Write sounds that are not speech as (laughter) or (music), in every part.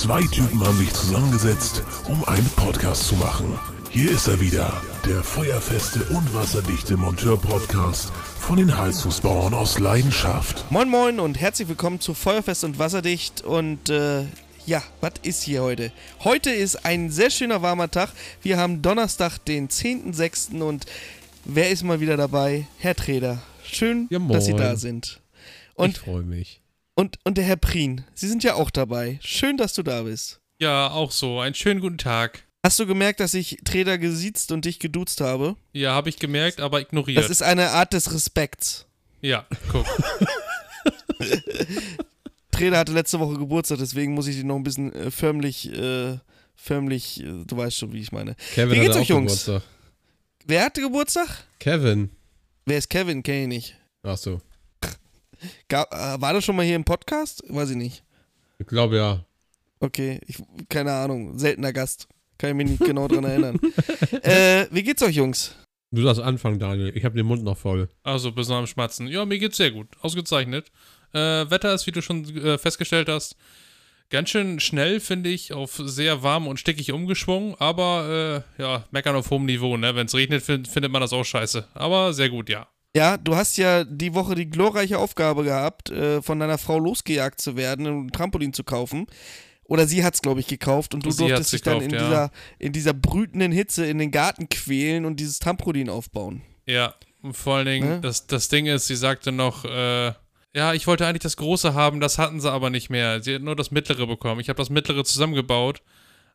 Zwei Typen haben sich zusammengesetzt, um einen Podcast zu machen. Hier ist er wieder, der feuerfeste und wasserdichte Monteur-Podcast von den Heizungsbauern aus Leidenschaft. Moin Moin und herzlich willkommen zu Feuerfest und Wasserdicht und äh, ja, was ist hier heute? Heute ist ein sehr schöner warmer Tag. Wir haben Donnerstag, den 10.06. und wer ist mal wieder dabei? Herr Treder. Schön, Ja, dass Sie da sind. ich Und, freue mich. Und, und der Herr Prien, Sie sind ja auch dabei. Schön, dass du da bist. Ja, auch so. Einen schönen guten Tag. Hast du gemerkt, dass ich Treder gesiezt und dich geduzt habe? Ja, habe ich gemerkt, aber ignoriert. Das ist eine Art des Respekts. ja, guck. (laughs) Treder hatte letzte Woche Geburtstag, deswegen muss ich dich noch ein bisschen äh, förmlich, äh, förmlich, äh, du weißt schon, wie ich meine. Kevin Wie geht's hatte euch, auch Jungs? Geburtstag. Wer hatte Geburtstag? Kevin. Wer ist Kevin? Kenn ich nicht. Ach so. Gab, äh, war das schon mal hier im Podcast? Weiß ich nicht. Ich glaube ja. Okay, ich, keine Ahnung. Seltener Gast. Kann ich mich nicht genau dran erinnern. (laughs) Äh, wie geht's euch, Jungs? Du darfst anfangen, Daniel. Ich habe den Mund noch voll. Also, bis am Schmatzen. Ja, mir geht's sehr gut. Ausgezeichnet. Äh, Wetter ist, wie du schon äh, festgestellt hast, ganz schön schnell, finde ich, auf sehr warm und stickig umgeschwungen. Aber, äh, ja, meckern auf hohem Niveau, ne? Wenn es regnet, find, findet man das auch scheiße. Aber sehr gut, ja. Ja, du hast ja die Woche die glorreiche Aufgabe gehabt, äh, von deiner Frau losgejagt zu werden und ein Trampolin zu kaufen. Oder sie hat's, glaube ich, gekauft und du Sie durftest dich dann in, ja. dieser, in dieser brütenden Hitze in den Garten quälen und dieses Trampolin aufbauen. Ja, und vor allen Dingen, Ne? das, das Ding ist, sie sagte noch, äh, ja, ich wollte eigentlich das große haben, das hatten sie aber nicht mehr. Sie hat nur das mittlere bekommen. Ich habe das mittlere zusammengebaut.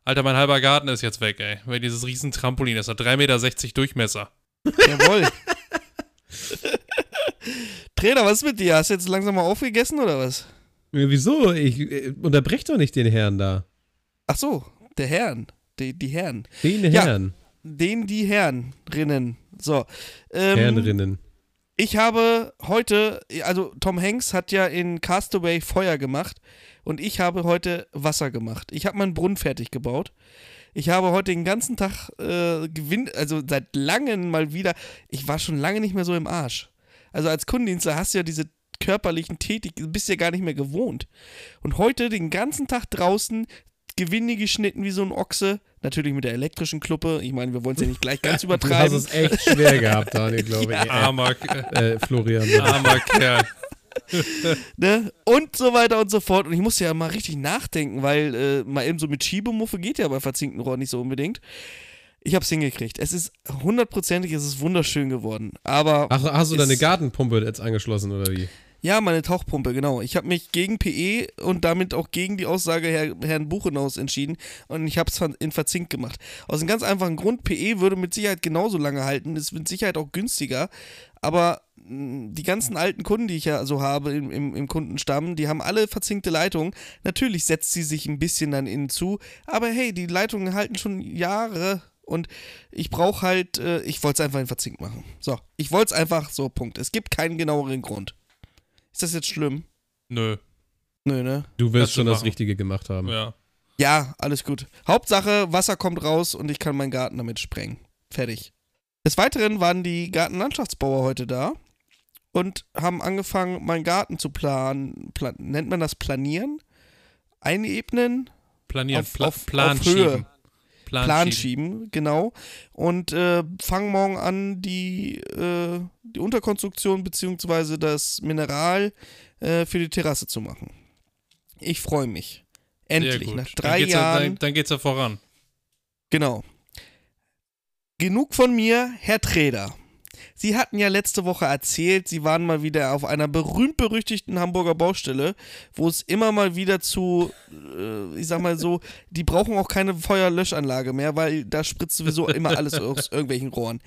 Alter, mein halber Garten ist jetzt weg, ey. Weil dieses riesen Trampolin, das hat 3,60 Meter Durchmesser. Jawohl. (laughs) (laughs) Trainer, was ist mit dir? Hast du jetzt langsam mal aufgegessen oder was? Äh, Wieso? Ich äh, unterbrech doch nicht den Herrn da. Ach so, der Herrn. Die, die Herren. Den Ja. Herrn. Den, die Herrenrinnen. So. Ähm, Herrenrinnen. Ich habe heute, also Tom Hanks hat ja in Castaway Feuer gemacht und ich habe heute Wasser gemacht. Ich habe meinen Brunnen fertig gebaut. Ich habe heute den ganzen Tag äh, gewinn, also seit langem mal wieder, ich war schon lange nicht mehr so im Arsch. Also als Kundendienstler hast du ja diese körperlichen Tätig, bist ja gar nicht mehr gewohnt. Und heute den ganzen Tag draußen, Gewinde geschnitten wie so ein Ochse, natürlich mit der elektrischen Kluppe. Ich meine, wir wollen es ja nicht gleich ganz (laughs) Du hast übertreiben. es echt schwer gehabt, Daniel, glaube (laughs) ich. Armer, äh, Florian. armer Kerl. (laughs) ne? Und so weiter und so fort. Und ich musste ja mal richtig nachdenken, weil äh, mal eben so mit Schiebemuffe geht ja bei verzinkten Rohren nicht so unbedingt. Ich hab's hingekriegt. Es ist hundertprozentig, es ist wunderschön geworden. Aber Ach, hast du deine Gartenpumpe jetzt angeschlossen oder wie? ja, meine Tauchpumpe, genau. Ich habe mich gegen PE und damit auch gegen die Aussage Herr, Herrn Buchenhaus entschieden und ich habe es in verzinkt gemacht. Aus einem ganz einfachen Grund, PE würde mit Sicherheit genauso lange halten, ist mit Sicherheit auch günstiger, aber die ganzen alten Kunden, die ich ja so habe im, im, im Kundenstamm, die haben alle verzinkte Leitungen. Natürlich setzt sie sich ein bisschen dann innen zu, aber hey, die Leitungen halten schon Jahre und ich brauche halt, äh, ich wollte es einfach in verzinkt machen. So, ich wollte es einfach so, Punkt. Es gibt keinen genaueren Grund. Ist das jetzt schlimm? Nö, Nö, ne? Du wirst Kannst schon das. Richtige gemacht haben. ja. Ja, alles gut. Hauptsache, Wasser kommt raus und ich kann meinen Garten damit sprengen. Fertig. Des Weiteren waren die Gartenlandschaftsbauer heute da und haben angefangen, meinen Garten zu planen. Plan nennt man das Planieren? Einebnen? Planieren, Auf- Pla auf- Plan auf Höhe. schieben. Plan, Plan schieben. schieben, genau. Und äh, fangen morgen an, die, äh, die Unterkonstruktion bzw. das Mineral äh, für die Terrasse zu machen. Ich freue mich. Endlich, nach Dann drei geht's ja, Jahren. dann, dann geht's ja voran. Genau. Genug von mir, Herr Treder. Sie hatten ja letzte Woche erzählt, Sie waren mal wieder auf einer berühmt-berüchtigten Hamburger Baustelle, wo es immer mal wieder zu, äh, ich sag mal so, die brauchen auch keine Feuerlöschanlage mehr, weil da spritzt sowieso immer alles aus (laughs) irgendwelchen Rohren.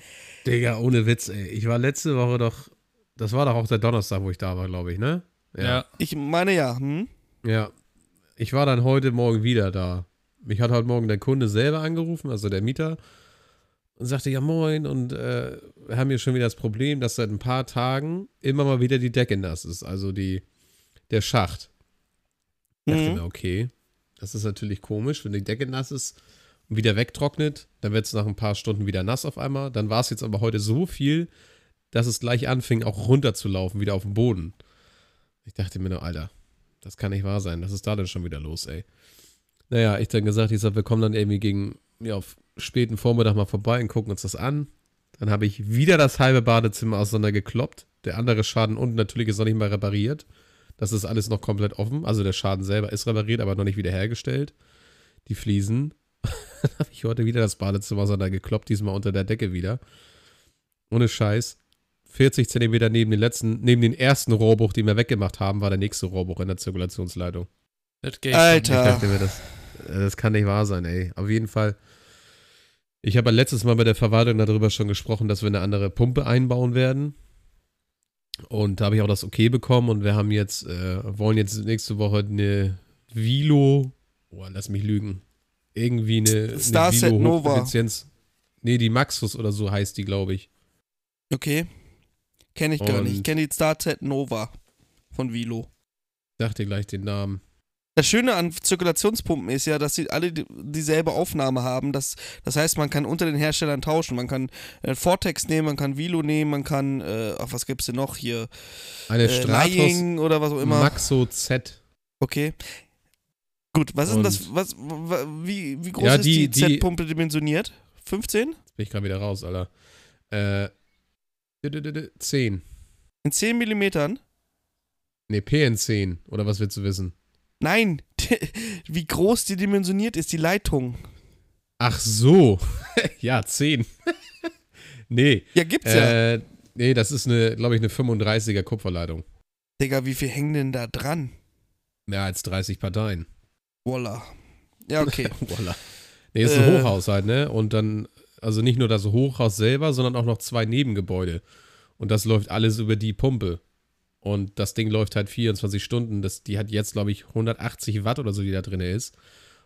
Digga, ohne Witz, ey. Ich war letzte Woche doch. Das war doch auch der Donnerstag, wo ich da war, glaube ich, ne? Ja. Ich meine ja, hm? Ja. Ich war dann heute Morgen wieder da. Mich hat heute Morgen der Kunde selber angerufen, also der Mieter, und sagte, ja moin, und äh, wir haben hier schon wieder das Problem, dass seit ein paar Tagen immer mal wieder die Decke nass ist, also die, der Schacht. Ich dachte Mhm. mir, okay, das ist natürlich komisch, wenn die Decke nass ist und wieder wegtrocknet, dann wird es nach ein paar Stunden wieder nass auf einmal. Dann war es jetzt aber heute so viel, dass es gleich anfing, auch runterzulaufen, wieder auf den Boden. Ich dachte mir nur, Alter, das kann nicht wahr sein. Was ist da denn schon wieder los, ey? Naja, ich dann gesagt, ich sag, wir kommen dann irgendwie gegen, ja, auf späten Vormittag mal vorbei und gucken uns das an. Dann habe ich wieder das halbe Badezimmer auseinandergekloppt. Der andere Schaden unten natürlich ist noch nicht mal repariert. Das ist alles noch komplett offen. Also der Schaden selber ist repariert, aber noch nicht wiederhergestellt. Die Fliesen. (laughs) dann habe ich heute wieder das Badezimmer auseinandergekloppt, diesmal unter der Decke wieder. Ohne Scheiß. 40 Zentimeter neben den letzten, neben den ersten Rohrbruch, den wir weggemacht haben, war der nächste Rohrbruch in der Zirkulationsleitung. Das geht Alter. Ich dachte mir, das, äh, das kann nicht wahr sein, ey. Auf jeden Fall. Ich habe letztes Mal mit der Verwaltung darüber schon gesprochen, dass wir eine andere Pumpe einbauen werden. Und da habe ich auch das Okay bekommen und wir haben jetzt, äh, wollen jetzt nächste Woche eine Vilo, oh, lass mich lügen, irgendwie eine, Starset eine Vilo Nova. Hocheffizienz. Nee, die Maxus oder so heißt die, glaube ich. Okay. Kenne ich gar nicht. Ich Und- kenne die StarZ Nova von Vilo. Dachte gleich den Namen. Das Schöne an Zirkulationspumpen ist ja, dass sie alle die- dieselbe Aufnahme haben. Das, das heißt, man kann unter den Herstellern tauschen. Man kann äh, Vortex nehmen, man kann Vilo nehmen, man kann, äh, ach, was gibt's denn noch hier? Eine Äh, Stratos Lying oder was auch immer. Maxo Z. Okay. Gut, was ist denn das, Und- was, wa- wie, wie groß Ja, ist die, die- die- Z-Pumpe dimensioniert? 15? Jetzt bin ich gerade wieder raus, Alter. Äh, d- d- d- d- 10. In 10 Millimetern? Nee, PN10. Oder was willst du wissen? Nein, (laughs) wie groß die dimensioniert ist, die Leitung. Ach so. (laughs) ja, 10. (laughs) nee. Ja, gibt's ja. Äh, nee, das ist eine, glaube ich, eine 35er Kupferleitung. Digga, wie viel hängen denn da dran? Mehr als 30 Parteien. Voila. Ja, okay. Voila. Nee, ist ein Äh. Hochhaus halt, ne? Und dann, also nicht nur das Hochhaus selber, sondern auch noch zwei Nebengebäude. Und das läuft alles über die Pumpe. Und das Ding läuft halt 24 Stunden. Das, die hat jetzt, glaube ich, 180 Watt oder so, die da drin ist.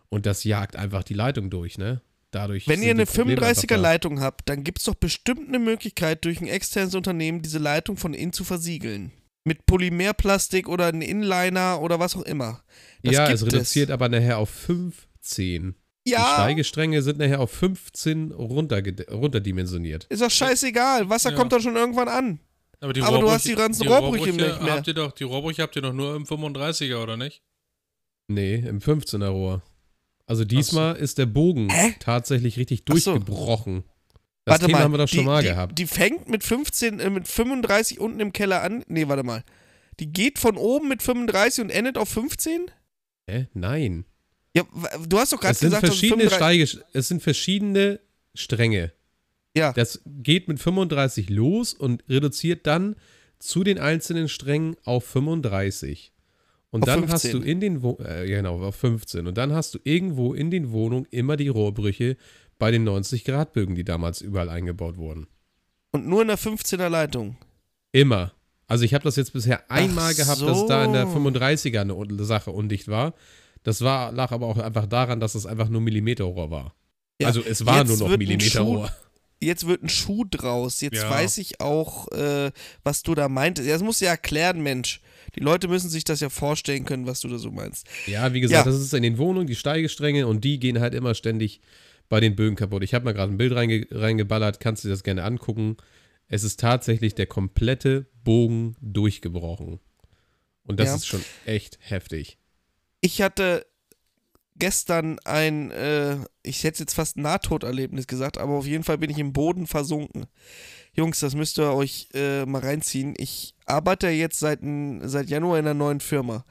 Und das jagt einfach die Leitung durch, ne? Dadurch. Wenn ihr die eine Probleme einfach 35er da. Leitung habt, dann gibt's doch bestimmt eine Möglichkeit, durch ein externes Unternehmen diese Leitung von innen zu versiegeln. Mit Polymerplastik oder ein Inliner oder was auch immer. Das ja, gibt es reduziert aber nachher auf 15. Die Ja, Steigestränge sind nachher auf 15 runterged- runterdimensioniert. ist doch scheißegal. Wasser Ja. kommt doch schon irgendwann an. Aber, die Aber du Rohrbrüche- hast die ganzen Rohrbrüche nicht mehr. Habt ihr doch, die Rohrbrüche habt ihr doch nur im 35er, oder nicht? Nee, im 15er Rohr. Also diesmal ist der Bogen Hä? tatsächlich richtig Ach so. durchgebrochen. Das warte Thema mal, haben wir doch schon die, mal die, gehabt. Die fängt mit 15, äh, mit 35 unten im Keller an. Nee, warte mal. Die geht von oben mit 35 und endet auf 15? Hä? Nein. Ja, du hast doch gerade Es sind, gesagt, dass es verschiedene 35 Steige, es sind verschiedene Stränge. Ja. Das geht mit 35 los und reduziert dann zu den einzelnen Strängen auf 35. Und Auf dann 15. hast du in den Wo äh, genau, auf 15. Und dann hast du irgendwo in den Wohnungen immer die Rohrbrüche bei den 90 Grad Bögen, die damals überall eingebaut wurden. Und nur in der 15er Leitung. Immer. Also ich habe das jetzt bisher einmal Ach gehabt, dass da in der so. 35er eine Sache undicht war. Das war, lag aber auch einfach daran, dass es einfach nur Millimeterrohr war. Ja, Also es war nur noch Millimeterrohr. Jetzt wird ein Schuh draus. Jetzt Ja. weiß ich auch, äh, was du da meintest. Ja, Das musst du ja erklären, Mensch. Die Leute müssen sich das ja vorstellen können, was du da so meinst. Ja, wie gesagt, Ja. das ist in den Wohnungen, die Steigestränge und die gehen halt immer ständig bei den Bögen kaputt. Ich habe mal gerade ein Bild reinge reingeballert, kannst du dir das gerne angucken. Es ist tatsächlich der komplette Bogen durchgebrochen. Und das Ja. ist schon echt heftig. Ich hatte gestern ein, äh, ich hätte jetzt fast Nahtoderlebnis gesagt, aber auf jeden Fall bin ich im Boden versunken. Jungs, das müsst ihr euch äh, mal reinziehen. Ich arbeite jetzt seit, seit Januar in einer neuen Firma.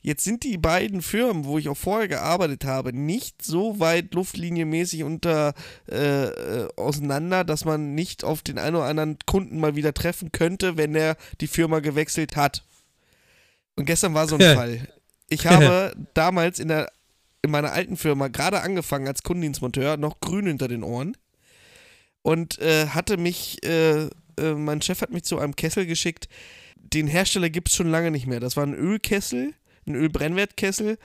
Jetzt sind die beiden Firmen, wo ich auch vorher gearbeitet habe, nicht so weit luftlinienmäßig unter äh, äh, auseinander, dass man nicht auf den einen oder anderen Kunden mal wieder treffen könnte, wenn er die Firma gewechselt hat. Und gestern war so ein (laughs) Fall. Ich habe (laughs) damals in, der, in meiner alten Firma gerade angefangen als Kundendienstmonteur, noch grün hinter den Ohren. Und äh, hatte mich, äh, äh, mein Chef hat mich zu einem Kessel geschickt. Den Hersteller gibt es schon lange nicht mehr. Das war ein Ölkessel, ein Ölbrennwertkessel.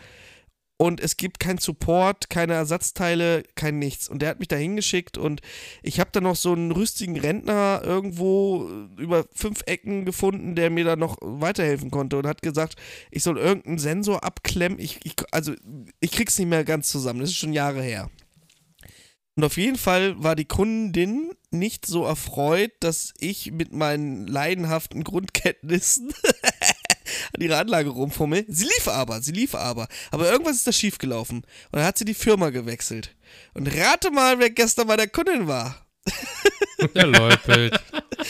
Und es gibt keinen Support, keine Ersatzteile, kein nichts. Und der hat mich da hingeschickt und ich habe dann noch so einen rüstigen Rentner irgendwo äh, über fünf Ecken gefunden, der mir da noch weiterhelfen konnte und hat gesagt, ich soll irgendeinen Sensor abklemmen. Ich, ich, also, ich krieg's nicht mehr ganz zusammen. Das ist schon Jahre her. Und auf jeden Fall war die Kundin nicht so erfreut, dass ich mit meinen leidenhaften Grundkenntnissen (laughs) an ihrer Anlage rumfummeln. Sie lief aber, sie lief aber. Aber irgendwas ist da schiefgelaufen. Und dann hat sie die Firma gewechselt. Und rate mal, wer gestern bei der Kundin war. (laughs) Der Leupelt.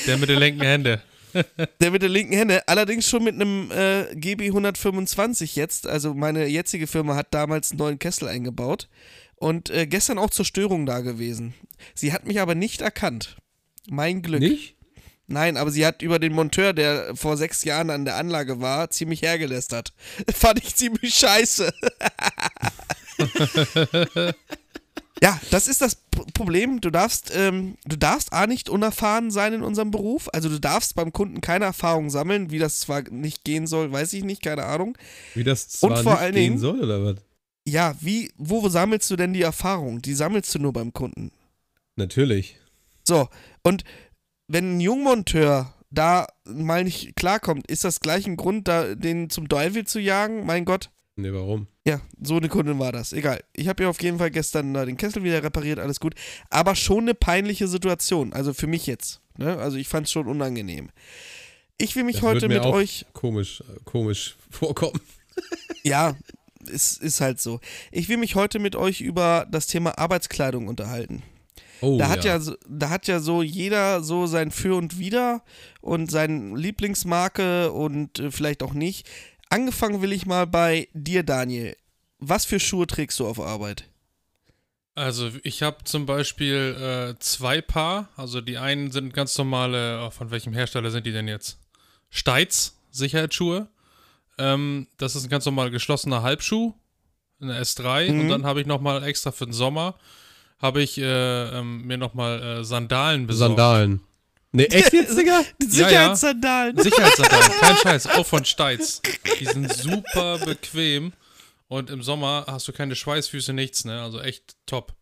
Der mit den linken Händen. (laughs) Der mit der linken Hände, allerdings schon mit einem äh, GB 125 jetzt. Also meine jetzige Firma hat damals einen neuen Kessel eingebaut und äh, gestern auch zur Störung da gewesen. Sie hat mich aber nicht erkannt. Mein Glück. Nicht? Nein, aber sie hat über den Monteur, der vor sechs Jahren an der Anlage war, ziemlich hergelästert. (laughs) Fand ich ziemlich scheiße. (laughs) ja, das ist das Problem. Du darfst, ähm, du darfst A nicht unerfahren sein in unserem Beruf. Also du darfst beim Kunden keine Erfahrung sammeln, wie das zwar nicht gehen soll, weiß ich nicht, keine Ahnung. Wie das zwar Und vor nicht allen gehen Dingen- soll, oder was? Ja, wie, wo sammelst du denn die Erfahrung? Die sammelst du nur beim Kunden. Natürlich. So, und wenn ein Jungmonteur da mal nicht klarkommt, ist das gleich ein Grund, da den zum Teufel zu jagen? Mein Gott. Nee, warum? Ja, so eine Kundin war das. Egal. Ich habe ja auf jeden Fall gestern den Kessel wieder repariert, alles gut. Aber schon eine peinliche Situation. Also für mich jetzt. Ne? Also ich fand es schon unangenehm. Ich will mich Das heute mit euch. Komisch, komisch vorkommen. (laughs) Ja, es ist halt so. Ich will mich heute mit euch über das Thema Arbeitskleidung unterhalten. Oh, Da hat ja. so- da hat ja so jeder so sein Für und Wider und seine Lieblingsmarke und äh, vielleicht auch nicht. Angefangen will ich mal bei dir, Daniel. Was für Schuhe trägst du auf Arbeit? Also ich habe zum Beispiel äh, zwei Paar. Also die einen sind ganz normale, oh, von welchem Hersteller sind die denn jetzt? Steiz, Sicherheitsschuhe. Ähm, das ist ein ganz normal geschlossener Halbschuh, eine S3. Mhm. Und dann habe ich nochmal extra für den Sommer, habe ich äh, ähm, mir nochmal äh, Sandalen besorgt. Sandalen. Nee, echt jetzt, (laughs) Digga? Die Ja, ja. Sicherheitssandalen. Sicherheitssandalen, (laughs) kein Scheiß, auch von Steiz. Die sind super bequem. Und im Sommer hast du keine Schweißfüße, nichts, ne? Also echt top.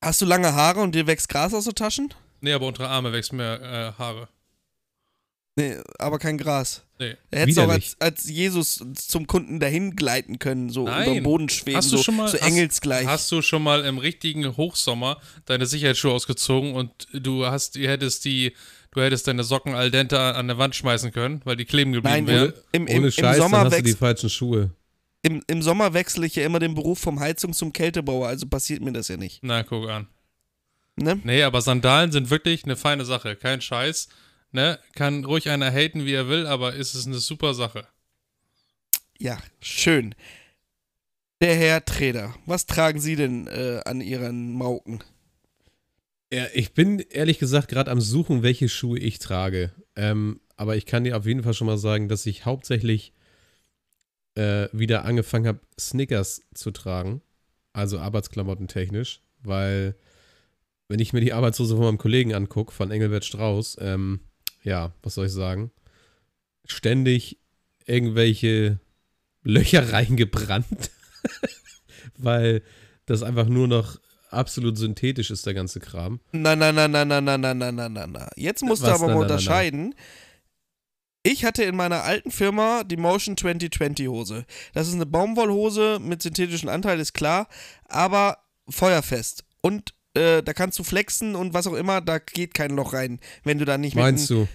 Hast du lange Haare und dir wächst Gras aus den Taschen? Nee, aber unter Arme wächst mir äh, Haare. Nee, aber kein Gras. Nee. Er hätte auch Widerlich. als, als Jesus zum Kunden dahin gleiten können, so Nein. über den Boden schweben, Hast du so, schon mal- so hast- engelsgleich. Hast du schon mal im richtigen Hochsommer deine Sicherheitsschuhe ausgezogen und du hast, du hättest die, du hättest deine Socken al dente an der Wand schmeißen können, weil die kleben geblieben Nein, wären? im, im, Ohne im, Scheiß, Sommer dann hast du die falschen Schuhe. im, Im Sommer wechsle ich ja immer den Beruf vom Heizung zum Kältebauer, also passiert mir das ja nicht. Na, guck an. Ne? Nee, aber Sandalen sind wirklich eine feine Sache. Kein Scheiß. Ne? Kann ruhig einer haten, wie er will, aber ist es eine super Sache. Ja, schön. Der Herr Treder, was tragen Sie denn äh, an Ihren Mauken? Ja, ich bin ehrlich gesagt gerade am Suchen, welche Schuhe ich trage. Ähm, aber ich kann dir auf jeden Fall schon mal sagen, dass ich hauptsächlich äh, wieder angefangen habe, Snickers zu tragen. Also Arbeitsklamotten technisch, weil wenn ich mir die Arbeitshose von meinem Kollegen angucke, von Engelbert Strauß, ähm, ja, was soll ich sagen? Ständig irgendwelche Löcher (laughs) reingebrannt, (laughs) weil das einfach nur noch absolut synthetisch ist, der ganze Kram. Na, na, na, na, na, na, na, na, na, na, na. Jetzt musst du Was? aber Na, mal na, na, na. unterscheiden. Ich hatte in meiner alten Firma die Motion 2020 Hose. Das ist eine Baumwollhose mit synthetischem Anteil, ist klar, aber feuerfest. Und äh, da kannst du flexen und was auch immer, da geht kein Loch rein, wenn du da nicht Meinst mit. du? einem-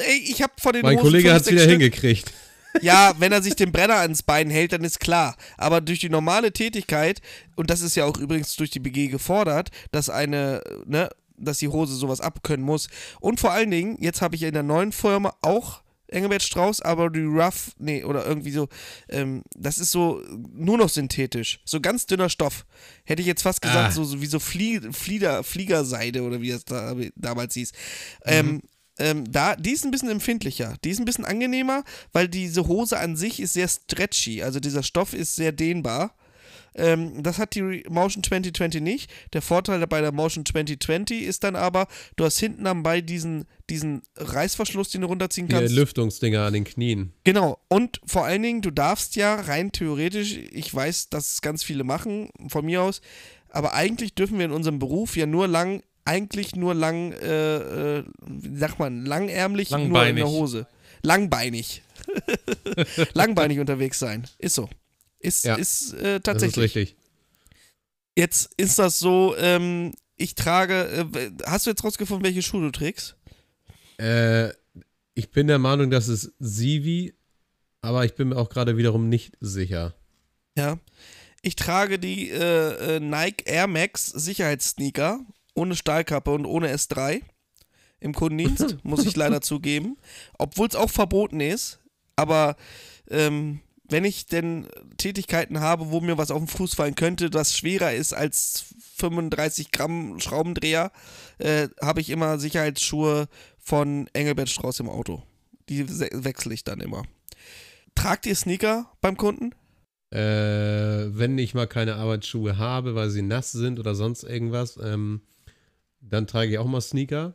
Ey, ich hab von den Mein Hosen Kollege es wieder Stück. hingekriegt. (laughs) Ja, wenn er sich den Brenner ans Bein hält, dann ist klar. Aber durch die normale Tätigkeit, und das ist ja auch übrigens durch die BG gefordert, dass eine, ne, dass die Hose sowas abkönnen muss. Und vor allen Dingen, jetzt habe ich in der neuen Firma auch Engelbert Strauß, aber die Rough, nee, oder irgendwie so, ähm, das ist so nur noch synthetisch. So ganz dünner Stoff. Hätte ich jetzt fast gesagt, Ah. so, so wie so Flie Flieder, Fliegerseide oder wie es da, damals hieß. Ähm, ähm, da, die ist ein bisschen empfindlicher. Die ist ein bisschen angenehmer, weil diese Hose an sich ist sehr stretchy. Also dieser Stoff ist sehr dehnbar. Ähm, das hat die Motion 2020 nicht. Der Vorteil bei der Motion 2020 ist dann aber, du hast hinten am Bein diesen, diesen Reißverschluss, den du runterziehen Die kannst. Lüftungsdinger an den Knien. Genau. Und vor allen Dingen, du darfst ja rein theoretisch, ich weiß, dass es ganz viele machen, von mir aus, aber eigentlich dürfen wir in unserem Beruf ja nur lang, eigentlich nur lang, äh, äh, wie sagt man, langärmlich, nur in Langbeinig. der Hose. Langbeinig. (laughs) Langbeinig unterwegs sein. Ist so. Ist, Ja, ist äh, Das ist tatsächlich. richtig. Jetzt ist das so, ähm, ich trage, äh, hast du jetzt rausgefunden, welche Schuhe du trägst? Äh, ich bin der Meinung, dass es Sivi Aber ich bin mir auch gerade wiederum nicht sicher. Ja. Ich trage die äh, äh, Nike Air Max Sicherheitssneaker ohne Stahlkappe und ohne S3 im Kundendienst, (laughs) muss ich leider zugeben. Obwohl es auch verboten ist. Aber ähm, wenn ich denn Tätigkeiten habe, wo mir was auf den Fuß fallen könnte, das schwerer ist als 35 Gramm Schraubendreher, äh, habe ich immer Sicherheitsschuhe von Engelbert Strauß im Auto. Die wechsle ich dann immer. Tragt ihr Sneaker beim Kunden? Äh, wenn ich mal keine Arbeitsschuhe habe, weil sie nass sind oder sonst irgendwas, ähm, dann trage ich auch mal Sneaker.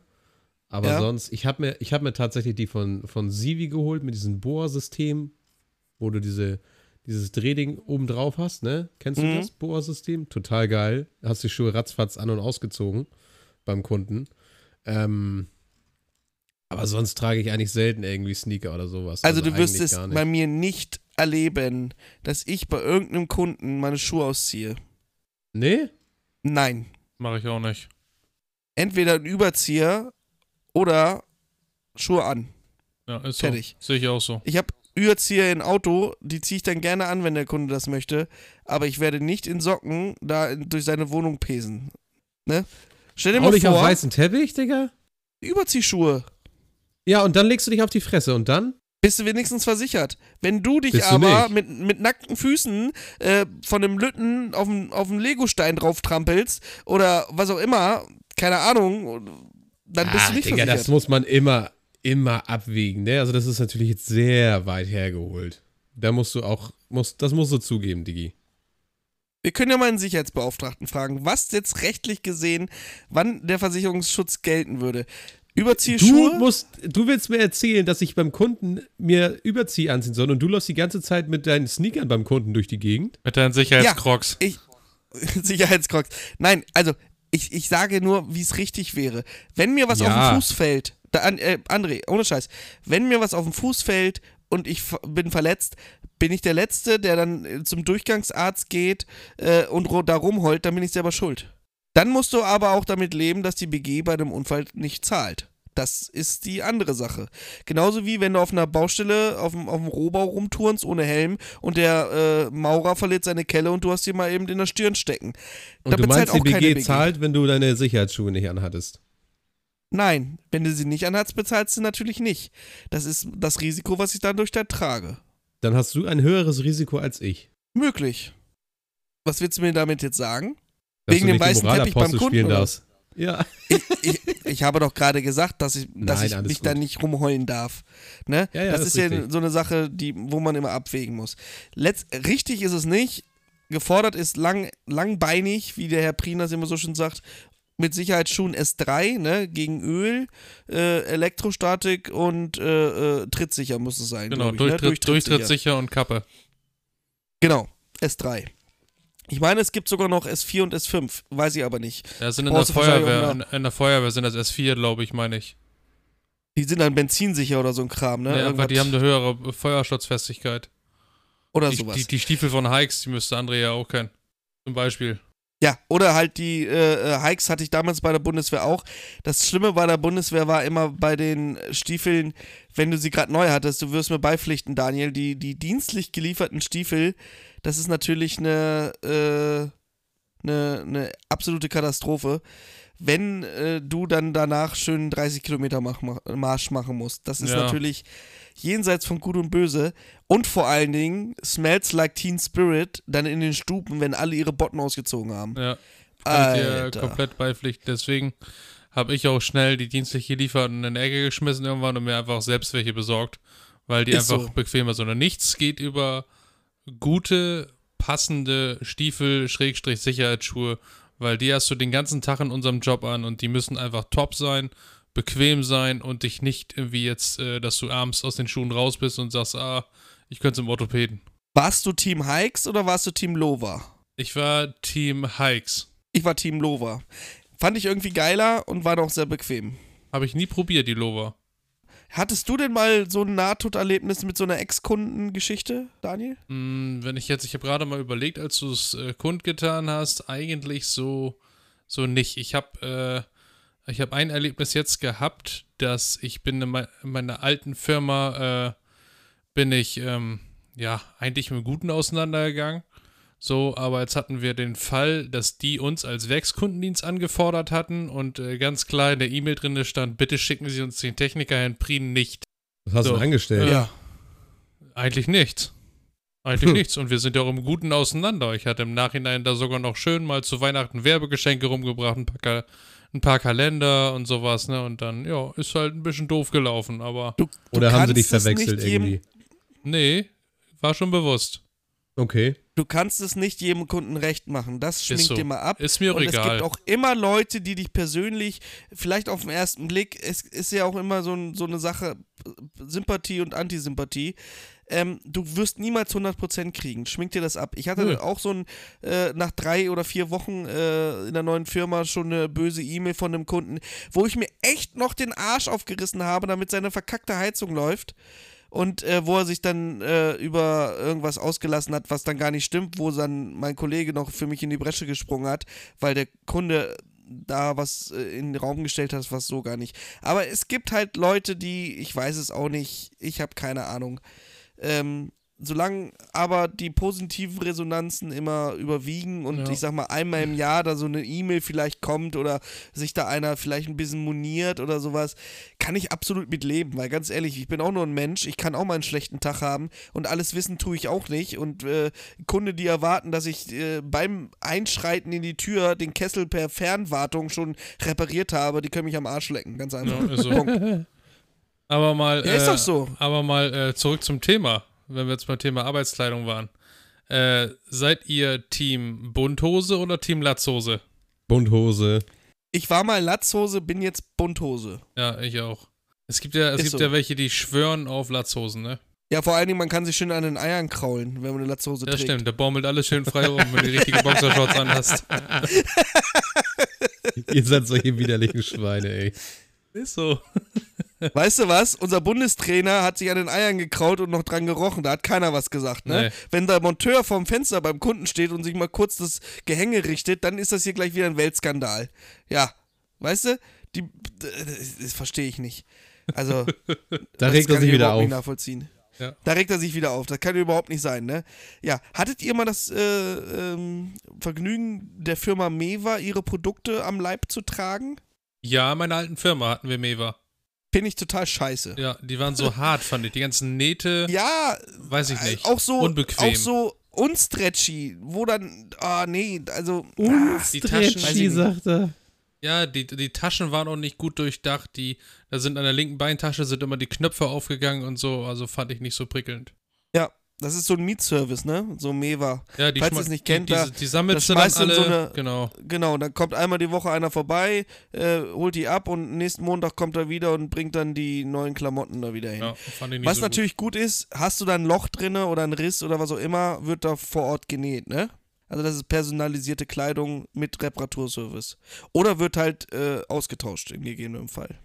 Aber Ja. sonst, ich habe mir, ich hab mir tatsächlich die von, von Sivi geholt mit diesem Boa-System, wo du diese, dieses Drehding oben drauf hast, ne? Kennst du Mhm. das Boa-System? Total geil. Hast die Schuhe ratzfatz an- und ausgezogen beim Kunden. Ähm, aber sonst trage ich eigentlich selten irgendwie Sneaker oder sowas. Also, du wirst es bei mir nicht erleben, dass ich bei irgendeinem Kunden meine Schuhe ausziehe. Nee? Nein. Mache ich auch nicht. Entweder ein Überzieher oder Schuhe an. Ja, ist Fertig. so. Sehe ich auch so. Ich habe Überzieher in Auto, die ziehe ich dann gerne an, wenn der Kunde das möchte. Aber ich werde nicht in Socken da durch seine Wohnung pesen. Ne? Stell dir Auch mal auf vor, weißen Teppich, Digga? Überziehschuhe. Ja, und dann legst du dich auf die Fresse und dann? Bist du wenigstens versichert. Wenn du dich Bist du aber nicht. mit, mit nackten Füßen äh, von einem Lütten auf einen auf einen Legostein drauf trampelst oder was auch immer, keine Ahnung, dann bist ah, du nicht Digga, versichert. das muss man immer, immer abwiegen, ne? Also das ist natürlich jetzt sehr weit hergeholt. Da musst du auch, musst, das musst du zugeben, Digi. Wir können ja mal einen Sicherheitsbeauftragten fragen, was jetzt rechtlich gesehen, wann der Versicherungsschutz gelten würde. Du Überziehschuhe? musst, du willst mir erzählen, dass ich beim Kunden mir Überzieh anziehen soll und du läufst die ganze Zeit mit deinen Sneakern beim Kunden durch die Gegend? Mit deinen Sicherheitscrocs. Ich. (laughs) Sicherheitscrocs. Nein, also ich, ich sage nur, wie es richtig wäre. Wenn mir was Ja. auf den Fuß fällt, da, äh, André, ohne Scheiß, wenn mir was auf den Fuß fällt und ich bin verletzt, bin ich der Letzte, der dann äh, zum Durchgangsarzt geht äh, und da rumheult, dann bin ich selber schuld. Dann musst du aber auch damit leben, dass die BG bei dem Unfall nicht zahlt. Das ist die andere Sache. Genauso wie wenn du auf einer Baustelle auf dem, auf dem Rohbau rumturnst ohne Helm und der äh, Maurer verliert seine Kelle und du hast dir mal eben in der Stirn stecken. Und Da du meinst, die BG BG. zahlt, wenn du deine Sicherheitsschuhe nicht anhattest? Nein, wenn du sie nicht anhast, bezahlst du natürlich nicht. Das ist das Risiko, was ich dadurch da trage. Dann hast du ein höheres Risiko als ich. Möglich. Was willst du mir damit jetzt sagen? Dass Wegen dem weißen Teppich beim Kunden, darfst. Ja. Ich, ich, ich habe doch gerade gesagt, dass ich, dass Nein, ich mich da gut. nicht rumheulen darf. Ne? Ja, ja, das ist ist ja so eine Sache, die, wo man immer abwägen muss. Letzt, richtig ist es nicht. Gefordert ist lang, langbeinig, wie der Herr Prinas immer so schön sagt, mit Sicherheitsschuhen S3, ne, gegen Öl, äh, Elektrostatik und äh, äh, trittsicher muss es sein. Genau, ich, Durchtritt, ne? Durchtrittsicher. durchtrittssicher und Kappe. Genau, S3. Ich meine, es gibt sogar noch S4 und S5, weiß ich aber nicht. Ja, sind in der Feuerwehr, in, in der Feuerwehr sind das S4, glaube ich, meine ich. Die sind dann benzinsicher oder so ein Kram, ne? Ja, weil die haben eine höhere Feuerschutzfestigkeit. oder Die, sowas. die, die Stiefel von Hikes, die müsste André ja auch kennen. Zum Beispiel. Ja, oder halt die äh, äh, Hikes hatte ich damals bei der Bundeswehr auch. Das Schlimme bei der Bundeswehr war immer bei den Stiefeln, wenn du sie gerade neu hattest, du wirst mir beipflichten, Daniel, die, die dienstlich gelieferten Stiefel, das ist natürlich eine, äh, eine, eine absolute Katastrophe, wenn äh, du dann danach schön 30 Kilometer mach, Marsch machen musst. Das ist Ja. natürlich jenseits von Gut und Böse. Und vor allen Dingen Smells Like Teen Spirit dann in den Stuben, wenn alle ihre Botten ausgezogen haben. Ja, kann ich dir komplett beipflichten. Deswegen habe ich auch schnell die dienstlich gelieferten in die Ecke geschmissen irgendwann und mir einfach selbst welche besorgt. Weil die Ist einfach so. bequemer sind. Und nichts geht über gute, passende Stiefel, Schrägstrich, Sicherheitsschuhe, weil die hast du den ganzen Tag in unserem Job an und die müssen einfach top sein, bequem sein und dich nicht irgendwie jetzt, äh, dass du abends aus den Schuhen raus bist und sagst, ah, ich könnte zum Orthopäden. Warst du Team Hikes oder warst du Team Lova? Ich war Team Hikes. Ich war Team Lova. Fand ich irgendwie geiler und war doch sehr bequem. Habe ich nie probiert, die Lover. Hattest du denn mal so ein Nahtoderlebnis mit so einer Ex-Kundengeschichte, Daniel? Mm, Wenn ich jetzt, ich habe gerade mal überlegt, als du es äh, kundgetan hast, eigentlich so, so nicht. Ich habe äh, hab ein Erlebnis jetzt gehabt, dass ich bin in, mei- in meiner alten Firma äh, bin ich, ähm, ja, eigentlich mit dem Guten auseinandergegangen. So, aber jetzt hatten wir den Fall, dass die uns als Werkskundendienst angefordert hatten und äh, ganz klar in der E-Mail drin stand, bitte schicken Sie uns den Techniker Herrn Prien nicht. Was hast So. du denn angestellt? Ja. Eigentlich nichts. Eigentlich Hm. nichts. Und wir sind ja auch im Guten auseinander. Ich hatte im Nachhinein da sogar noch schön mal zu Weihnachten Werbegeschenke rumgebracht, ein paar, Ka ein paar Kalender und sowas, ne? Und dann, ja, ist halt ein bisschen doof gelaufen, aber Du, du Oder haben sie dich verwechselt irgendwie? nee, war schon bewusst. Okay. Du kannst es nicht jedem Kunden recht machen. Das schminkt so. dir mal ab. Ist mir auch und es egal. gibt auch immer Leute, die dich persönlich, vielleicht auf den ersten Blick, es ist ja auch immer so, ein, so eine Sache, Sympathie und Antisympathie. Ähm, du wirst niemals 100% kriegen. Schmink dir das ab. Ich hatte Nö. auch so ein, äh, nach drei oder vier Wochen äh, in der neuen Firma schon eine böse E-Mail von einem Kunden, wo ich mir echt noch den Arsch aufgerissen habe, damit seine verkackte Heizung läuft. Und äh, wo er sich dann äh, über irgendwas ausgelassen hat, was dann gar nicht stimmt, wo dann mein Kollege noch für mich in die Bresche gesprungen hat, weil der Kunde da was äh, in den Raum gestellt hat, was so gar nicht. Aber es gibt halt Leute, die, ich weiß es auch nicht, ich habe keine Ahnung. Ähm, solange aber die positiven Resonanzen immer überwiegen und Ja. ich sag mal einmal im Jahr da so eine E-Mail vielleicht kommt oder sich da einer vielleicht ein bisschen moniert oder sowas, kann ich absolut mit leben, weil ganz ehrlich, ich bin auch nur ein Mensch, ich kann auch mal einen schlechten Tag haben und alles wissen tue ich auch nicht und äh, Kunde, die erwarten, dass ich äh, beim Einschreiten in die Tür den Kessel per Fernwartung schon repariert habe, die können mich am Arsch lecken, ganz einfach. Ja, ist so. Punkt. (laughs) Aber mal, Ja, äh, ist doch so. aber mal äh, zurück zum Thema, wenn wir jetzt beim Thema Arbeitskleidung waren. Äh, seid ihr Team Bunthose oder Team Latzhose? Bunthose. Ich war mal Latzhose, bin jetzt Bunthose. Ja, ich auch. Es gibt ja, es Ist gibt so. ja welche, die schwören auf Latzhosen, ne? Ja, vor allen Dingen, man kann sich schön an den Eiern kraulen, wenn man eine Latzhose Ja, trägt. stimmt. Da baumelt alles schön frei rum, wenn du die richtige (laughs) Boxershorts anhast. (laughs) Ihr seid solche widerlichen Schweine, ey. Ist so. Weißt du was? Unser Bundestrainer hat sich an den Eiern gekraut und noch dran gerochen. Da hat keiner was gesagt, ne? Nee. Wenn der Monteur vorm Fenster beim Kunden steht und sich mal kurz das Gehänge richtet, dann ist das hier gleich wieder ein Weltskandal. Ja. Weißt du? Die, das, verstehe ich nicht. Also, (laughs) Da regt er sich ich wieder auf. nicht nachvollziehen. Ja. Da regt er sich wieder auf. Das kann überhaupt nicht sein, ne? Ja. Hattet ihr mal das äh, ähm, Vergnügen der Firma Meva, ihre Produkte am Leib zu tragen? Ja, in meiner alten Firma hatten wir Meva. Finde ich total scheiße. Ja, die waren so hart, fand ich. Die ganzen Nähte, Ja, weiß ich nicht. Auch so, Unbequem. auch so unstretchy, wo dann, ah nee, also, die Taschen- Weiß ich Stretchy, nicht. sagt er. Ja, die, die Taschen waren auch nicht gut durchdacht. Die, da sind an der linken Beintasche sind immer die Knöpfe aufgegangen und so. Also fand ich nicht so prickelnd. Das ist so ein Mietservice, ne? So Meva. Ja, die Falls ihr es nicht die, kennt, die, da- die sammelt das sie dann alle. so eine- genau. Genau, dann kommt einmal die Woche einer vorbei, äh, holt die ab und nächsten Montag kommt er wieder und bringt dann die neuen Klamotten da wieder hin. Ja, fand ich nicht Was so natürlich gut. ist, hast du da ein Loch drinne oder einen Riss oder was auch immer, wird da vor Ort genäht, ne? Also das ist personalisierte Kleidung mit Reparaturservice. Oder wird halt äh, ausgetauscht in gegebenem Fall.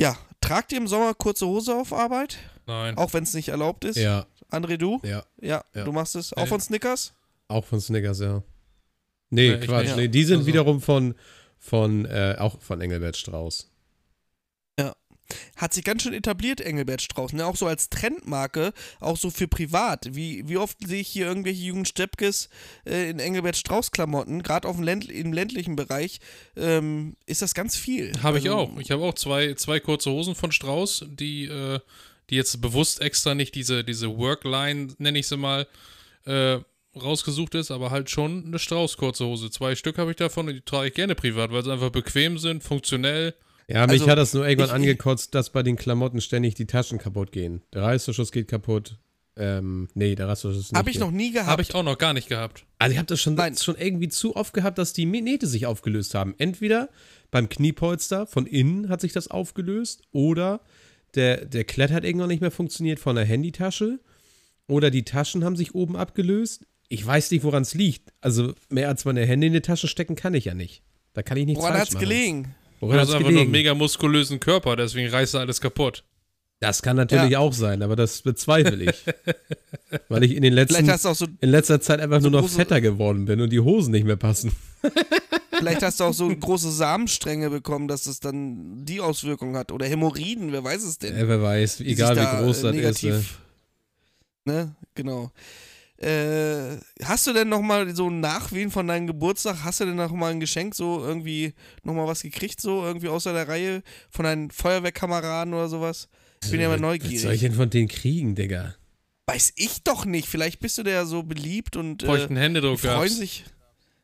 Ja, tragt ihr im Sommer kurze Hose auf Arbeit? gut. Nein. Auch wenn es nicht erlaubt ist? Ja, André, du? ja. Ja, Ja. du machst es. Auch Nee. von Snickers? Auch von Snickers, ja. Nee, ich Quatsch. Nee, die sind Also- wiederum von, von äh, auch von Engelbert Strauß. Hat sich ganz schön etabliert, Engelbert Strauß. Ne? Auch so als Trendmarke, auch so für privat. Wie, wie oft sehe ich hier irgendwelche Jugend Steppkes äh, in Engelbert Strauß-Klamotten, gerade auf dem Länd im ländlichen Bereich, ähm, ist das ganz viel. Habe ich Also, auch. Ich habe auch zwei, zwei kurze Hosen von Strauß, die, äh, die jetzt bewusst extra nicht diese, diese Workline, nenne ich sie mal, äh, rausgesucht ist, aber halt schon eine Strauß-kurze Hose. Zwei Stück habe ich davon und die trage ich gerne privat, weil sie einfach bequem sind, funktionell. Ja, mich Also, hat das nur irgendwann ich- angekotzt, dass bei den Klamotten ständig die Taschen kaputt gehen. Der Reißverschluss geht kaputt. Ähm, nee, der Reißverschluss nicht. Habe ich noch nie gehabt. Habe ich auch noch gar nicht gehabt. Also ich habe das schon, Nein. schon irgendwie zu oft gehabt, dass die Nähte sich aufgelöst haben. Entweder beim Kniepolster von innen hat sich das aufgelöst oder der, der Klett hat irgendwann nicht mehr funktioniert von der Handytasche oder die Taschen haben sich oben abgelöst. Ich weiß nicht, woran es liegt. Also mehr als meine Hände in die Tasche stecken kann ich ja nicht. Da kann ich nichts Woran falsch hat's machen. gelegen? Du hast hat's einfach nur einen mega muskulösen Körper, deswegen reißt er alles kaputt. Das kann natürlich Ja. auch sein, aber das bezweifle ich. (laughs) Weil ich in den letzten Vielleicht hast du auch so, in letzter Zeit einfach nur noch große- fetter geworden bin und die Hosen nicht mehr passen. (laughs) vielleicht hast du auch so große Samenstränge bekommen, dass es dann die Auswirkung hat. Oder Hämorrhoiden, wer weiß es denn? Ja, wer weiß, egal wie da, groß äh, das ist. negativ- ne? Ne, genau. Äh, hast du denn nochmal so ein Nachwehen von deinem Geburtstag? Hast du denn nochmal ein Geschenk, so irgendwie nochmal was gekriegt, so irgendwie außer der Reihe von deinen Feuerwehrkameraden oder sowas? Ich bin ja mal Was soll ich neugierig. denn von denen kriegen, Digga? Weiß ich doch nicht. Vielleicht bist du der so beliebt und äh, Bräuchten die Händedruck freuen gab's. sich.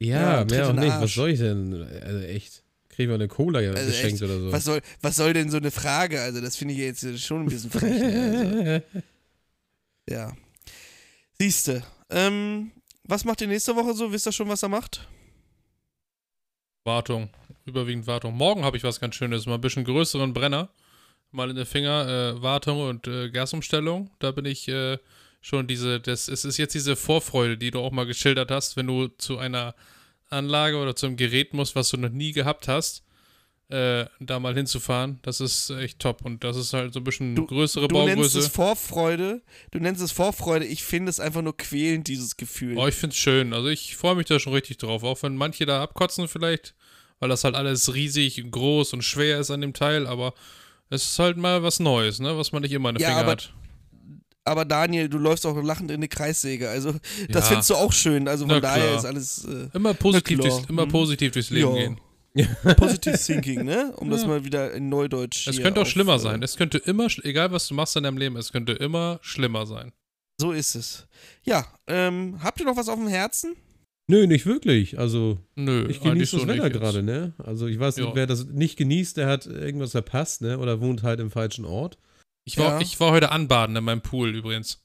Ja, Ja, mehr auch nicht. Was soll ich denn? Also echt. Kriegen wir eine Cola ja Also geschenkt echt, oder so. Was soll, was soll denn so eine Frage? Also, das finde ich jetzt schon ein bisschen frech. ne? also, (laughs) ja. Siehste. Ähm, was macht ihr nächste Woche so? Wisst ihr schon, was er macht? Wartung. Überwiegend Wartung. Morgen habe ich was ganz Schönes. Mal ein bisschen größeren Brenner. Mal in den Finger. Äh, Wartung und äh, Gasumstellung. Da bin ich äh, schon diese. Das, es ist jetzt diese Vorfreude, die du auch mal geschildert hast, wenn du zu einer Anlage oder zu einem Gerät musst, was du noch nie gehabt hast. Äh, da mal hinzufahren, das ist echt top. Und das ist halt so ein bisschen Du- größere Du nennst Baugröße. es Vorfreude. Du nennst es Vorfreude. Ich finde es einfach nur quälend, dieses Gefühl. Oh, ich find's schön. Also ich freue mich da schon richtig drauf. Auch wenn manche da abkotzen vielleicht, weil das halt alles riesig, groß und schwer ist an dem Teil, aber es ist halt mal was Neues, ne? Was man nicht immer in den Ja, Finger hat. Aber Daniel, du läufst auch lachend in eine Kreissäge. Also, das Ja. findest du auch schön. Also, von daher ist alles äh, Immer positiv, durchs, immer Mhm. positiv durchs Leben gehen. (laughs) positive Thinking, ne? Um das Ja. mal wieder in Neudeutsch Es könnte auch auf, schlimmer äh, sein. Es könnte immer, egal was du machst in deinem Leben, es könnte immer schlimmer sein. So ist es. Ja, ähm, habt ihr noch was auf dem Herzen? Nö, nicht wirklich. Also, Nö, ich genieße so das Wetter nicht jetzt. gerade, ne? Also, ich weiß nicht, Ja. wer das nicht genießt, der hat irgendwas verpasst, ne? Oder wohnt halt im falschen Ort. Ich war, Ja. ich war heute anbaden in meinem Pool übrigens.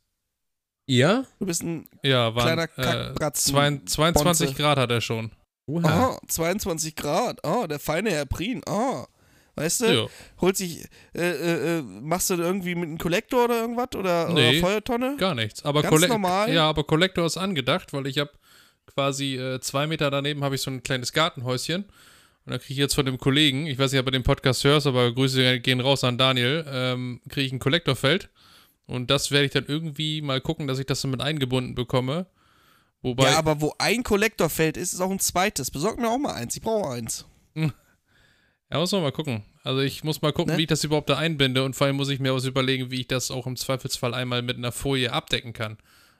Ja? Du bist ein Ja, waren kleiner äh, Kackbratzen. 22, 22 Bonze. Grad hat er schon. Oha. Oh, 22 Grad. Oh, der feine Herr Prien. Oh. Weißt du? Ja. Holt sich, äh, äh, äh, machst du irgendwie mit einem Kollektor oder irgendwas? Oder, Nee. oder Feuertonne? Gar nichts. Aber Ganz Kolle- normal? Ja, aber Collector ist angedacht, weil ich habe quasi äh, zwei Meter daneben habe ich so ein kleines Gartenhäuschen. Und da kriege ich jetzt von dem Kollegen, ich weiß nicht, ob du den Podcast hörst, aber Grüße gehen raus an Daniel, ähm, kriege ich ein Kollektorfeld. Und das werde ich dann irgendwie mal gucken, dass ich das so mit eingebunden bekomme. Wobei, ja, aber wo ein Kollektorfeld ist, ist auch ein zweites. Besorg mir auch mal eins. Ich brauche eins. (laughs) ja, muss man mal gucken. Also ich muss mal gucken, Ne? wie ich das überhaupt da einbinde und vor allem muss ich mir was überlegen, wie ich das auch im Zweifelsfall einmal mit einer Folie abdecken kann.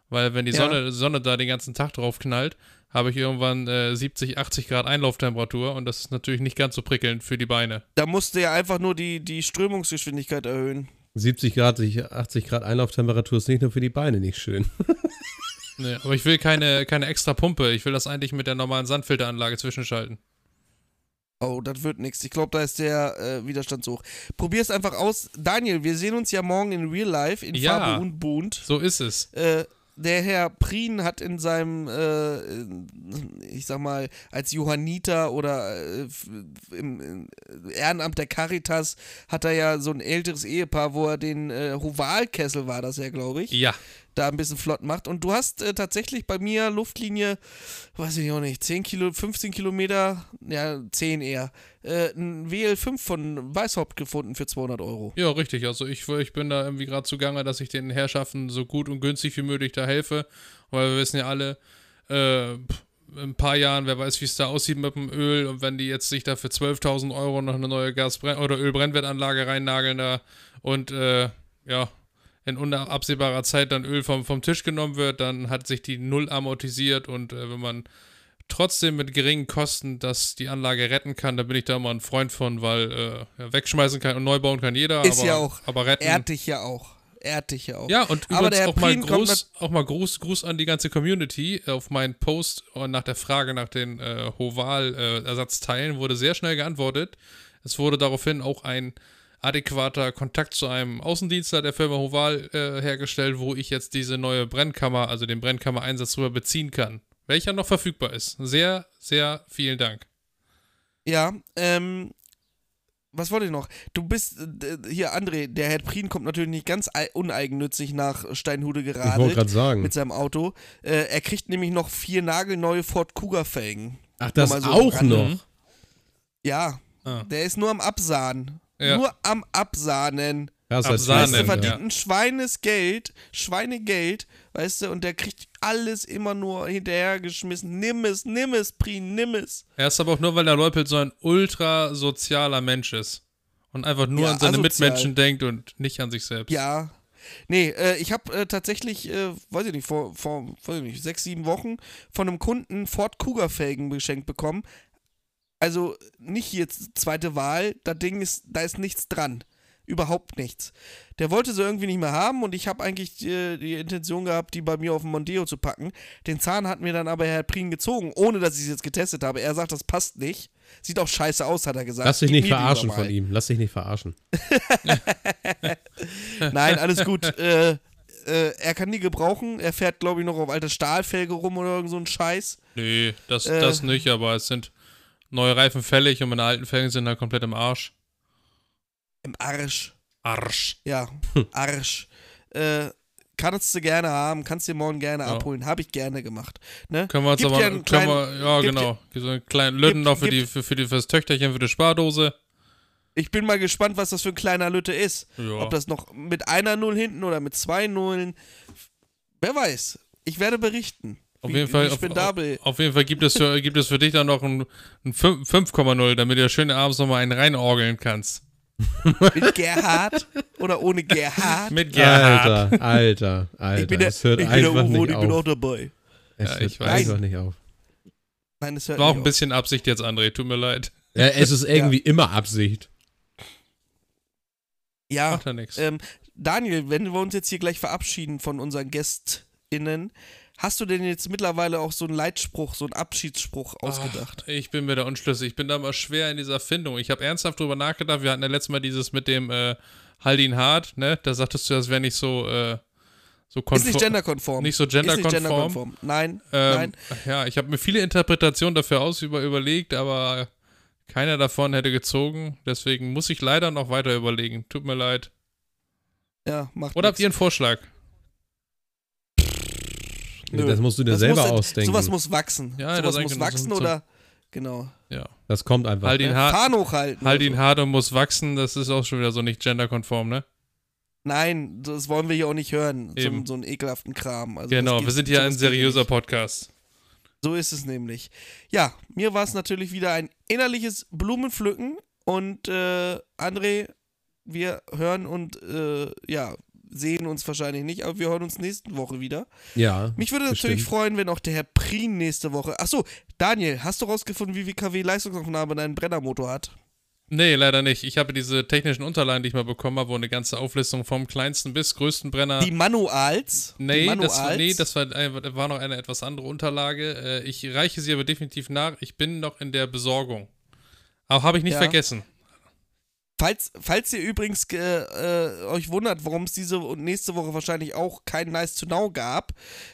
Weil wenn die Ja. Sonne, Sonne da den ganzen Tag drauf knallt, habe ich irgendwann äh, 70, 80 Grad Einlauftemperatur und das ist natürlich nicht ganz so prickelnd für die Beine. Da musst du ja einfach nur die, die Strömungsgeschwindigkeit erhöhen. 70 Grad, 80 Grad Einlauftemperatur ist nicht nur für die Beine nicht schön. (laughs) Nee, aber ich will keine, keine extra Pumpe. Ich will das eigentlich mit der normalen Sandfilteranlage zwischenschalten. Oh, das wird nichts. Ich glaube, da ist der äh, Widerstand so hoch. Probier's einfach aus. Daniel, wir sehen uns ja morgen in Real Life in Ja. Farbe und Bunt. So ist es. Äh, der Herr Prien hat in seinem, äh, ich sag mal, als Johanniter oder äh, im, im Ehrenamt der Caritas hat er ja so ein älteres Ehepaar, wo er den äh, Hovalkessel war das ja, glaube ich, Ja. Da ein bisschen flott macht. Und du hast äh, tatsächlich bei mir Luftlinie, weiß ich auch nicht, 10 Kilo, 15 Kilometer, ja, 10 eher, äh, ein WL5 von Weißhaupt gefunden für 200 Euro. Ja, richtig. Also ich, ich bin da irgendwie gerade zugange, dass ich den Herrschaften so gut und günstig wie möglich da helfe. Weil wir wissen ja alle, äh, in ein paar Jahren, wer weiß, wie es da aussieht mit dem Öl. Und wenn die jetzt sich da für 12.000 Euro noch eine neue Gas- oder Ölbrennwertanlage reinnageln da und äh, ja, in unabsehbarer Zeit dann Öl vom, vom Tisch genommen wird, dann hat sich die Null amortisiert und äh, wenn man trotzdem mit geringen Kosten das die Anlage retten kann, da bin ich da immer ein Freund von, weil äh, wegschmeißen kann und neu bauen kann jeder, Ist aber, ja auch aber retten. Ehrt dich ja auch. Ehrt dich ja auch. ja, und Aber übrigens auch mal, Gruß, auch mal Gruß, Gruß an die ganze Community. Auf meinen Post und nach der Frage nach den äh, Hoval-Ersatzteilen wurde sehr schnell geantwortet. Es wurde daraufhin auch ein adäquater Kontakt zu einem Außendienstler der Firma Hoval äh, hergestellt, wo ich jetzt diese neue Brennkammer, also den Brennkammereinsatz drüber beziehen kann. Welcher noch verfügbar ist. Sehr, sehr vielen Dank. Ja, ähm, was wollte ich noch? Du bist, äh, hier André, der Herr Prien kommt natürlich nicht ganz ei- uneigennützig nach Steinhude Ich wollte geradelt gerade sagen. mit seinem Auto. Äh, er kriegt nämlich noch vier nagelneue Ford Cougar-Felgen. Ach, das so auch noch. Ja, Ah. der ist nur am Absahnen. Ja. Nur am Absahnen. Das Absahnen, Weißt du, heißt der ja. verdient ein Schweinesgeld, Schweinegeld, weißt du, und der kriegt alles immer nur hinterhergeschmissen. Nimm es, nimm es, Prien, nimm es. Er ist aber auch nur, weil der Leupelt so ein ultra sozialer Mensch ist. Und einfach nur Ja, an seine asozial. Mitmenschen denkt und nicht an sich selbst. Ja. Nee, äh, ich habe äh, tatsächlich, äh, weiß ich nicht, vor, vor weiß ich nicht, sechs, sieben Wochen von einem Kunden Ford Cougar-Felgen geschenkt bekommen. Also nicht jetzt zweite Wahl, das Ding ist, da ist nichts dran. Überhaupt nichts. Der wollte sie irgendwie nicht mehr haben und ich habe eigentlich äh, die Intention gehabt, die bei mir auf den Mondeo zu packen. Den Zahn hat mir dann aber Herr Prien gezogen, ohne dass ich es jetzt getestet habe. Er sagt, das passt nicht. Sieht auch scheiße aus, hat er gesagt. Lass dich Gib nicht verarschen von ihm. Lass dich nicht verarschen. (laughs) Nein, alles gut. äh, äh, er kann die gebrauchen. Er fährt, glaube ich, noch auf alte Stahlfelge rum oder irgend so ein Scheiß. Nee, das, Äh. das nicht, aber es sind neue Reifen fällig und meine alten Felgen sind halt komplett im Arsch. Im Arsch. Arsch. Ja, Arsch. Äh, kannst du gerne haben, kannst dir morgen gerne Ja. abholen. Habe ich gerne gemacht. Ne? Können wir uns aber, ja einen kleinen- wir, ja gibt genau, so einen kleinen Lütten noch für die, für, für die, fürs Töchterchen, für die Spardose. Ich bin mal gespannt, was das für ein kleiner Lütte ist. Ja. Ob das noch mit einer Null hinten oder mit zwei Nullen. Wer weiß. Ich werde berichten. Auf wie, jeden Fall, wie auf, spendabel. auf, auf jeden Fall gibt es für, gibt es für dich dann noch ein, ein 5 5,0, damit du schön abends nochmal einen reinorgeln kannst. (laughs) Mit Gerhard oder ohne Gerhard. Mit Gerhard. Alter, Alter, Alter. ich bin der, es hört ich bin der nicht ich bin auch auf. dabei. Es Ja, hört ich weiß. einfach nicht auf. Nein, es hört War auch nicht ein bisschen Absicht jetzt, André, tut mir leid. Ja, es ist irgendwie immer Absicht. auf. Ja, Macht ja nichts. Ähm, Daniel, wenn wir uns jetzt hier gleich verabschieden von unseren GästInnen, hast du denn jetzt mittlerweile auch so einen Leitspruch, so einen Abschiedsspruch ausgedacht? Ach, ich bin mir da unschlüssig. Ich bin da mal schwer in dieser Findung. Ich habe ernsthaft drüber nachgedacht. Wir hatten ja letztes Mal dieses mit dem äh, Haldin Hart, ne? Da sagtest du, das wäre nicht so, äh, so Ist nicht konform. genderkonform. Nicht so Ist nicht genderkonform. genderkonform. Nein, Ähm, nein. Ja, ich habe mir viele Interpretationen dafür aus über, überlegt, aber keiner davon hätte gezogen. Deswegen muss ich leider noch weiter überlegen. Tut mir leid. Ja, macht Oder habt nix. ihr einen Vorschlag? Nö. das musst du dir Das selber muss, ausdenken. Sowas muss wachsen. Ja, das sowas muss wachsen so- so- oder. Genau. Ja. das kommt einfach. Haldin Ja, Hart, Fahnen hochhalten. Haldin oder so. Hart und muss wachsen, das ist auch schon wieder so nicht genderkonform, ne? Nein, das wollen wir hier auch nicht hören. So, Eben. so einen ekelhaften Kram. Also genau, wir sind hier ein seriöser nicht. Podcast. So ist es nämlich. Ja, mir war es natürlich wieder ein innerliches Blumenpflücken und äh, André, wir hören und äh, ja, sehen uns wahrscheinlich nicht, aber wir hören uns nächste Woche wieder. ja. Mich würde natürlich Bestimmt. freuen, wenn auch der Herr Prien nächste Woche. Achso, Daniel, hast du rausgefunden, wie viel kW Leistungsaufnahme dein Brennermotor hat? Nee, leider nicht. Ich habe diese technischen Unterlagen, die ich mal bekommen habe, wo eine ganze Auflistung vom kleinsten bis größten Brenner. Die Manuals? die Nee, Manuals? das war, nee, das war, war noch eine etwas andere Unterlage. Äh, Ich reiche sie aber definitiv nach. Ich bin noch in der Besorgung. Aber habe ich nicht Ja. vergessen. Falls, falls ihr übrigens äh, euch wundert, warum es diese und nächste Woche wahrscheinlich auch kein Nice to Know gab,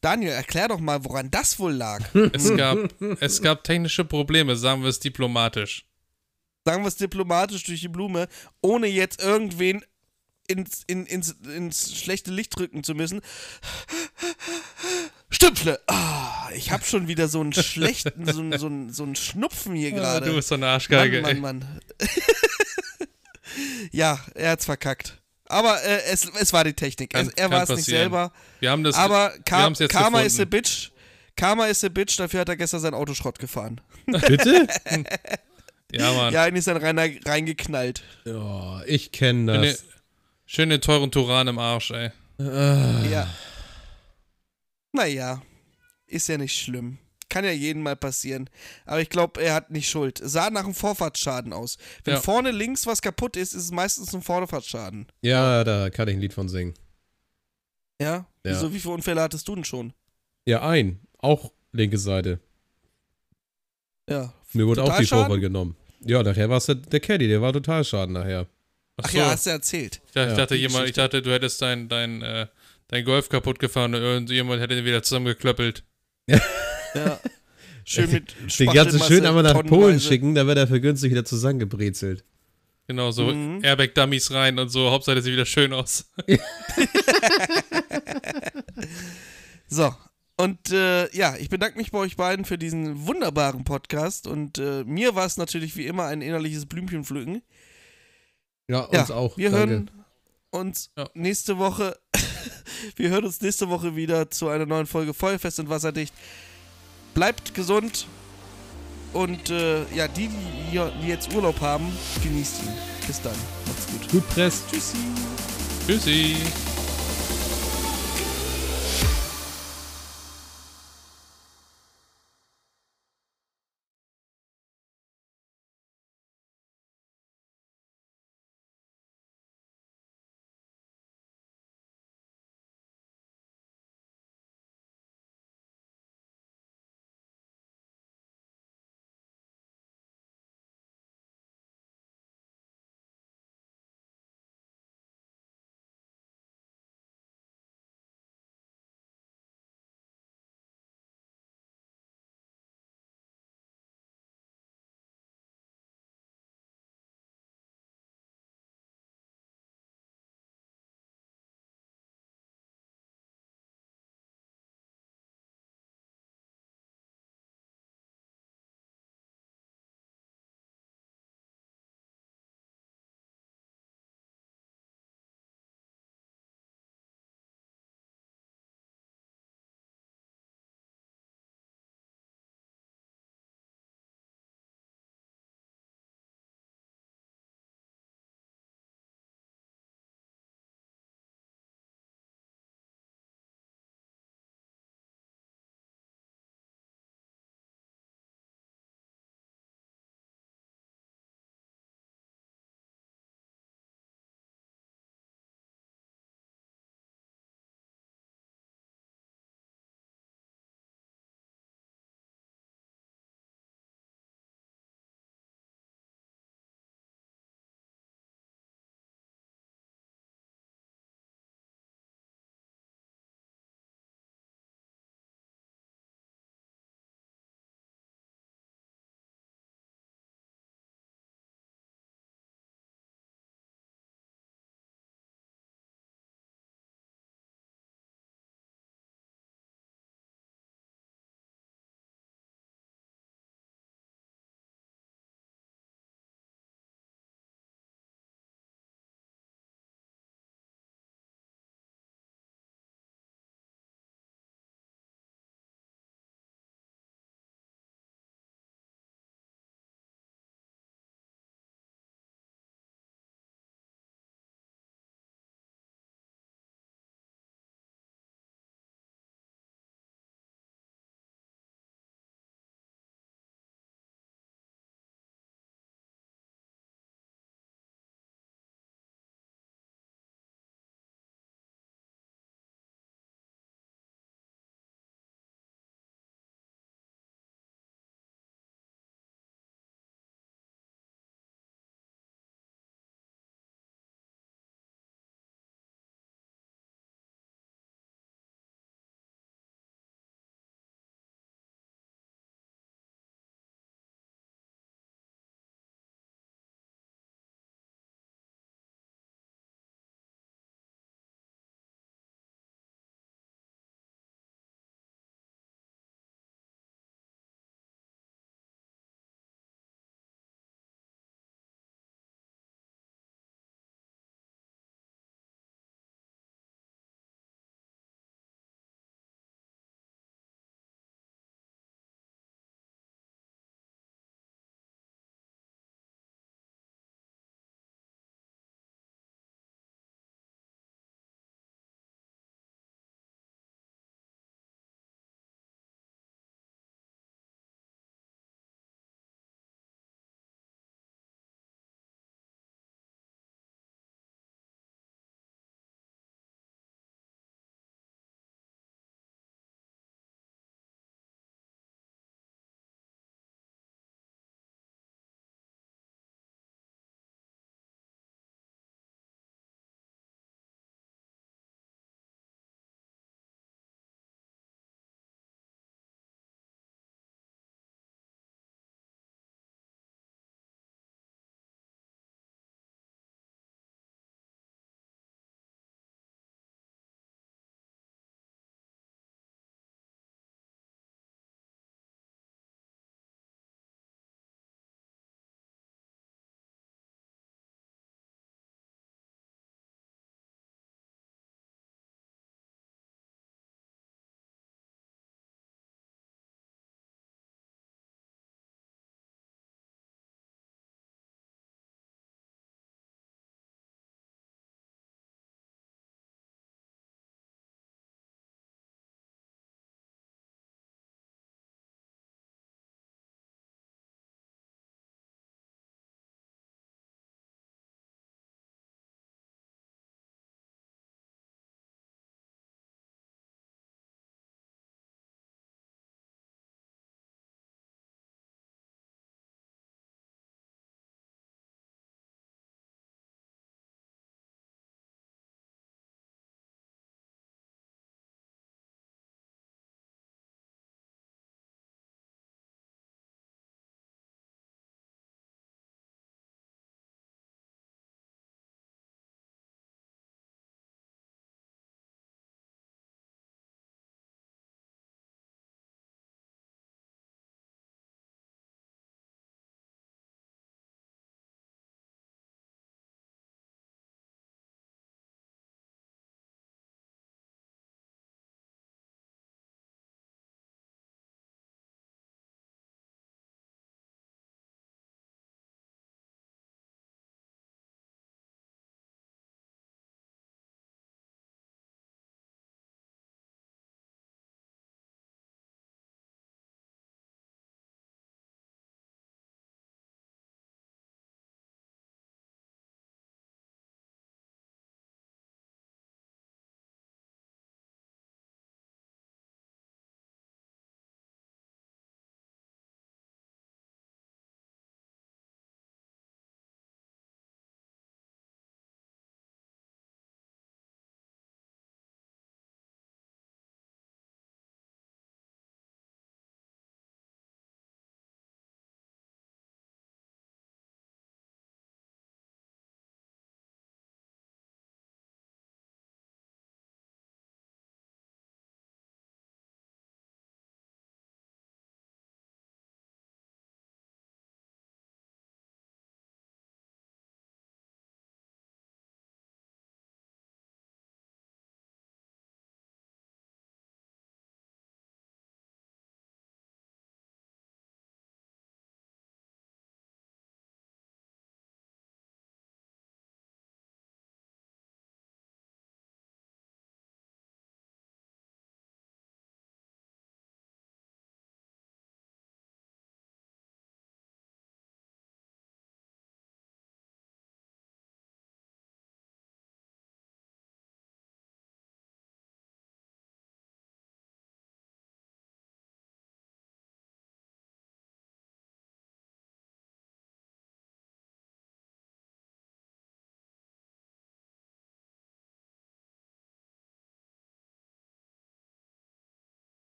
Daniel, erklär doch mal, woran das wohl lag. Es gab, es gab technische Probleme, sagen wir es diplomatisch. Sagen wir es diplomatisch durch die Blume, ohne jetzt irgendwen ins, in, ins, ins schlechte Licht drücken zu müssen. Stümpfle! Ah, ich hab schon wieder so einen schlechten, so, einen- so, einen- so einen Schnupfen hier Ah, gerade. du bist so eine Arschgeige. Mann. Mann, Mann. Ja, er hat's verkackt. Aber äh, es, es war die Technik. Kann- er kann war es nicht selber. Wir haben das. Aber Ka Karma gefunden. ist a bitch. Karma ist a bitch, dafür hat er gestern sein Auto Schrott gefahren. (laughs) Bitte? Ja, Mann. Ja, ihn ist dann rein, reingeknallt. Ja, ich kenne Schön, das. den, schön den teuren Turan im Arsch, ey. Ja. Naja, ist ja nicht schlimm. Kann ja jedem mal passieren. Aber ich glaube, er hat nicht Schuld. Sah nach einem Vorfahrtsschaden aus. Wenn Ja. vorne links was kaputt ist, ist es meistens ein Vorfahrtsschaden. Ja, da kann ich ein Lied von singen. Ja? Ja. Wieso, wie viele Unfälle hattest du denn schon? Ja, ein. Auch linke Seite. Ja. Mir wurde auch die? Vorfahrt genommen. Ja, nachher war es der, der Caddy, der war Totalschaden nachher. Ach so. ja, hast du erzählt. Ich dachte, ich Ja, dachte, die jemand, ich dachte, du hättest dein, dein, äh, dein Golf kaputt gefahren und irgendjemand hätte den wieder zusammengeklöppelt. Ja. (laughs) Schön mit (laughs) Den ganzen schön einmal nach. Polen schicken, da wird er für günstig wieder zusammengebrezelt. Genau, so Mhm. Airbag-Dummies rein und so. Hauptsache, das sieht wieder schön aus. (laughs) So. Und äh, ja, ich bedanke mich bei euch beiden für diesen wunderbaren Podcast. Und äh, mir war es natürlich wie immer ein innerliches Blümchen pflücken. Ja, uns Ja, auch. Wir Danke. hören uns Ja. nächste Woche. (laughs) wir hören uns nächste Woche wieder zu einer neuen Folge Feuerfest und Wasserdicht. Bleibt gesund. Und äh, ja, die, die, die jetzt Urlaub haben, genießt ihn. Bis dann. Macht's gut. Gut presst. Tschüssi. Tschüssi.